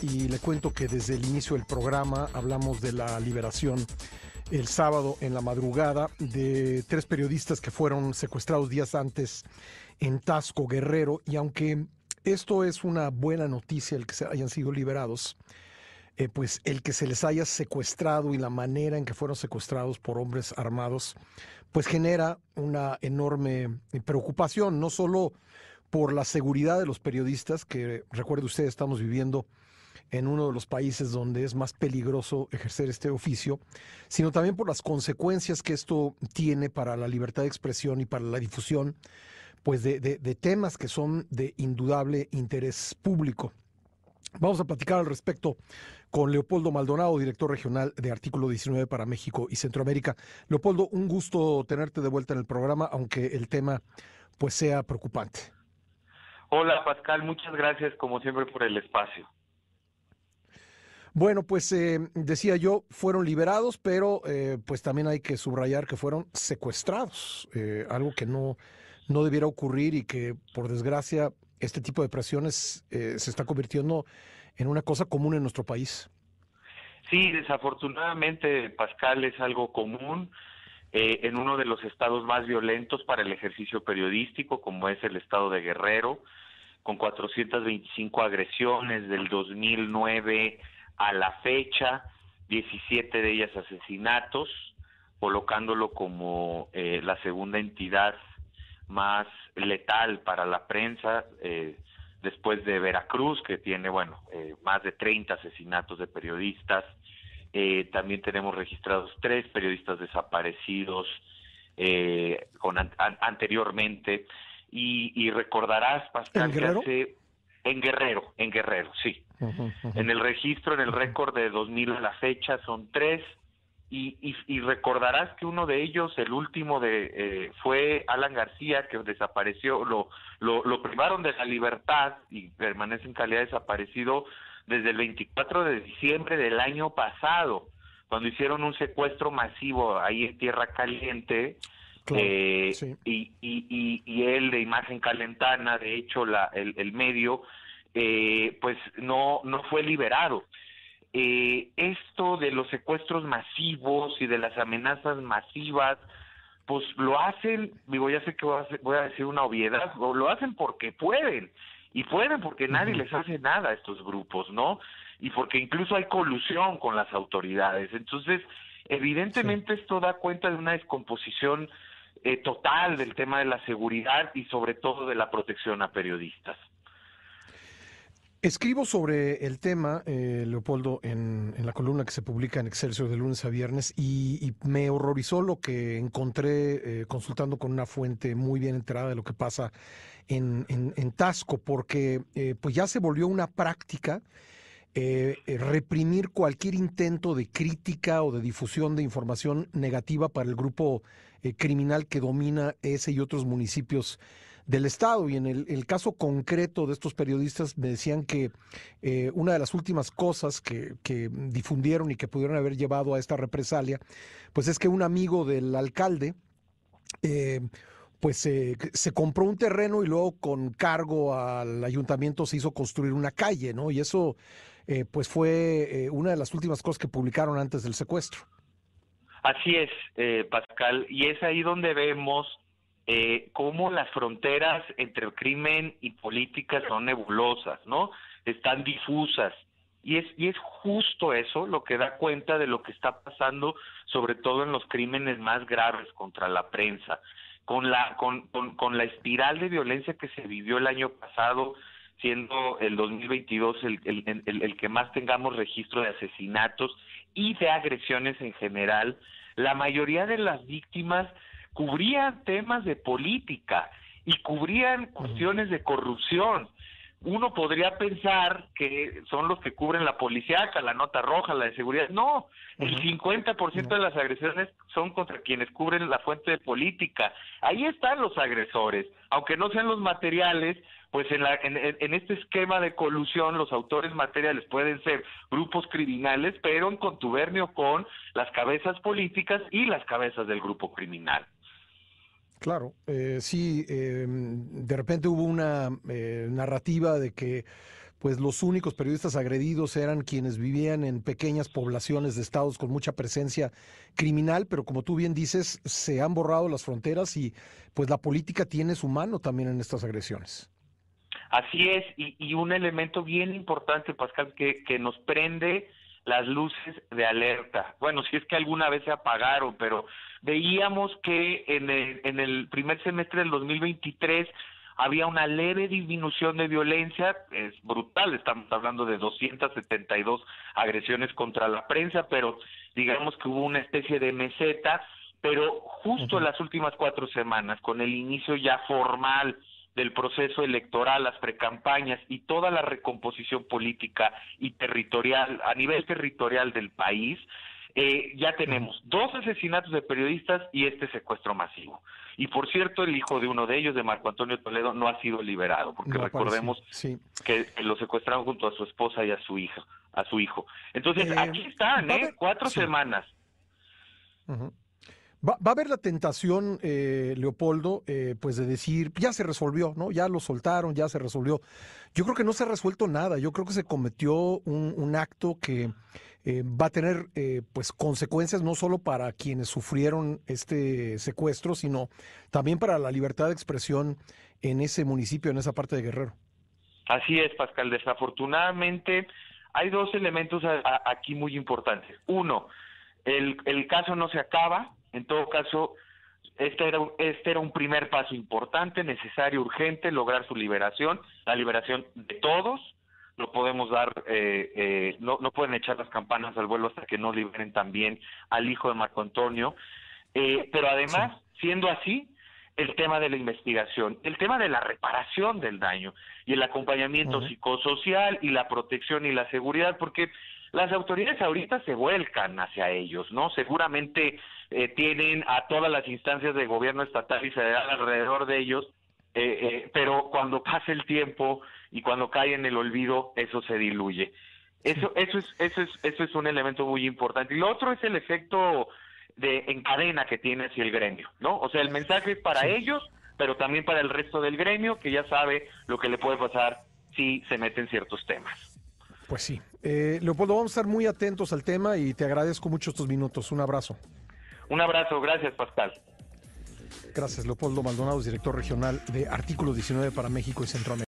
y le cuento que desde el inicio del programa hablamos de la liberación el sábado en la madrugada de tres periodistas que fueron secuestrados días antes en Tasco Guerrero. Y aunque esto es una buena noticia el que se hayan sido liberados, eh, pues el que se les haya secuestrado y la manera en que fueron secuestrados por hombres armados, pues genera una enorme preocupación, no solo por la seguridad de los periodistas, que recuerde usted, estamos viviendo en uno de los países donde es más peligroso ejercer este oficio, sino también por las consecuencias que esto tiene para la libertad de expresión y para la difusión pues de, temas que son de indudable interés público. Vamos a platicar al respecto con Leopoldo Maldonado, director regional de Artículo 19 para México y Centroamérica. Leopoldo, un gusto tenerte de vuelta en el programa, aunque el tema pues sea preocupante. Hola Pascal, muchas gracias como siempre por el espacio. Bueno, pues eh, decía yo, fueron liberados, pero eh, pues también hay que subrayar que fueron secuestrados, eh, algo que no, no debiera ocurrir y que por desgracia este tipo de presiones se está convirtiendo en una cosa común en nuestro país. Sí, desafortunadamente, Pascal, es algo común en uno de los estados más violentos para el ejercicio periodístico, como es el estado de Guerrero, con 425 agresiones del 2009 a la fecha, 17 de ellas asesinatos, colocándolo como eh, la segunda entidad más letal para la prensa, eh, después de Veracruz, que tiene, bueno, eh, más de 30 asesinatos de periodistas. También tenemos registrados tres periodistas desaparecidos con anteriormente. Y, recordarás, Pascal, que hace en Guerrero, en Guerrero, sí. En el registro, en el récord de 2000 a la fecha, son tres. Y, y, recordarás que uno de ellos, el último de eh, fue Alan García, que desapareció, lo, lo, lo privaron de la libertad y permanece en calidad desaparecido desde el 24 de diciembre del año pasado, cuando hicieron un secuestro masivo ahí en Tierra Caliente, eh, y, y, y, él de imagen calentana, de hecho la, el, el medio, eh, pues no, no fue liberado. Eh, esto de los secuestros masivos y de las amenazas masivas, pues lo hacen, digo, ya sé que voy a, voy a decir una obviedad, lo hacen porque pueden, y pueden porque nadie les hace nada a estos grupos, ¿no? Y porque incluso hay colusión con las autoridades. Entonces, evidentemente esto da cuenta de una descomposición eh, total del tema de la seguridad y sobre todo de la protección a periodistas. Escribo sobre el tema, eh, Leopoldo, en, la columna que se publica en Excelsior de lunes a viernes y, me horrorizó lo que encontré eh, consultando con una fuente muy bien enterada de lo que pasa en, en, Tasco, porque pues ya se volvió una práctica reprimir cualquier intento de crítica o de difusión de información negativa para el grupo eh, criminal que domina ese y otros municipios del Estado. Y en el, caso concreto de estos periodistas me decían que eh, una de las últimas cosas que, difundieron y que pudieron haber llevado a esta represalia, pues es que un amigo del alcalde, eh, pues se compró un terreno y luego con cargo al ayuntamiento se hizo construir una calle, ¿no? Y eso, pues fue una de las últimas cosas que publicaron antes del secuestro. Así es, eh, Pascal, y es ahí donde vemos eh, cómo las fronteras entre el crimen y política son nebulosas, ¿no? Están difusas. Y es, y es justo eso lo que da cuenta de lo que está pasando, sobre todo en los crímenes más graves contra la prensa. Con la, con, con, la espiral de violencia que se vivió el año pasado, siendo el 2022 el, el, el, el que más tengamos registro de asesinatos y de agresiones en general, la mayoría de las víctimas cubrían temas de política y cubrían cuestiones de corrupción. Uno podría pensar que son los que cubren la policíaca, la nota roja, la de seguridad. No, el 50% de las agresiones son contra quienes cubren la fuente de política. Ahí están los agresores, aunque no sean los materiales, pues en, la, en, este esquema de colusión los autores materiales pueden ser grupos criminales, pero en contubernio con las cabezas políticas y las cabezas del grupo criminal. Claro, eh, sí, em, de repente hubo una eh, narrativa de que pues los únicos periodistas agredidos eran quienes vivían en pequeñas poblaciones de estados con mucha presencia criminal, pero como tú bien dices, se han borrado las fronteras y pues la política tiene su mano también en estas agresiones. Así es, y, un elemento bien importante, Pascal, que, que nos prende las luces de alerta. Bueno, si es que alguna vez se apagaron, pero veíamos que en el, en el primer semestre del 2023 había una leve disminución de violencia, es brutal, estamos hablando de 272 agresiones contra la prensa, pero digamos que hubo una especie de meseta, pero justo en las últimas cuatro semanas, con el inicio ya formal del proceso electoral, las precampañas y toda la recomposición política y territorial, a nivel territorial del país, eh, ya tenemos dos asesinatos de periodistas y este secuestro masivo. Y por cierto, el hijo de uno de ellos, de Marco Antonio Toledo, no ha sido liberado, porque recordemos que lo secuestraron junto a su esposa y a su hija, a su hijo. Entonces, eh, aquí están, ¿eh? Cuatro semanas. Va, a haber la tentación, eh, Leopoldo, eh, pues de decir, ya se resolvió, ¿no? Ya lo soltaron, ya se resolvió. Yo creo que no se ha resuelto nada. Yo creo que se cometió un, acto que eh, va a tener, pues, consecuencias no solo para quienes sufrieron este secuestro, sino también para la libertad de expresión en ese municipio, en esa parte de Guerrero. Así es, Pascal. Desafortunadamente, hay dos elementos aquí muy importantes. Uno, el, el caso no se acaba, en todo caso, este era, este era un primer paso importante, necesario, urgente, lograr su liberación, la liberación de todos. No podemos dar, eh, eh, no, no pueden echar las campanas al vuelo hasta que no liberen también al hijo de Marco Antonio. Eh, pero además, siendo así, el tema de la investigación, el tema de la reparación del daño y el acompañamiento psicosocial y la protección y la seguridad, porque las autoridades ahorita se vuelcan hacia ellos, ¿no? Seguramente eh, tienen a todas las instancias de gobierno estatal y federal alrededor de ellos, eh, eh, pero cuando pasa el tiempo y cuando cae en el olvido, eso se diluye. Eso, eso, es, eso, es, eso es un elemento muy importante. Y lo otro es el efecto de en cadena que tiene hacia el gremio, ¿no? O sea, el mensaje es para ellos, pero también para el resto del gremio que ya sabe lo que le puede pasar si se meten ciertos temas. Pues sí. Eh, Leopoldo, vamos a estar muy atentos al tema y te agradezco mucho estos minutos. Un abrazo. Un abrazo, gracias Pascal. Gracias, Leopoldo Maldonado, director regional de Artículo 19 para México y Centroamérica.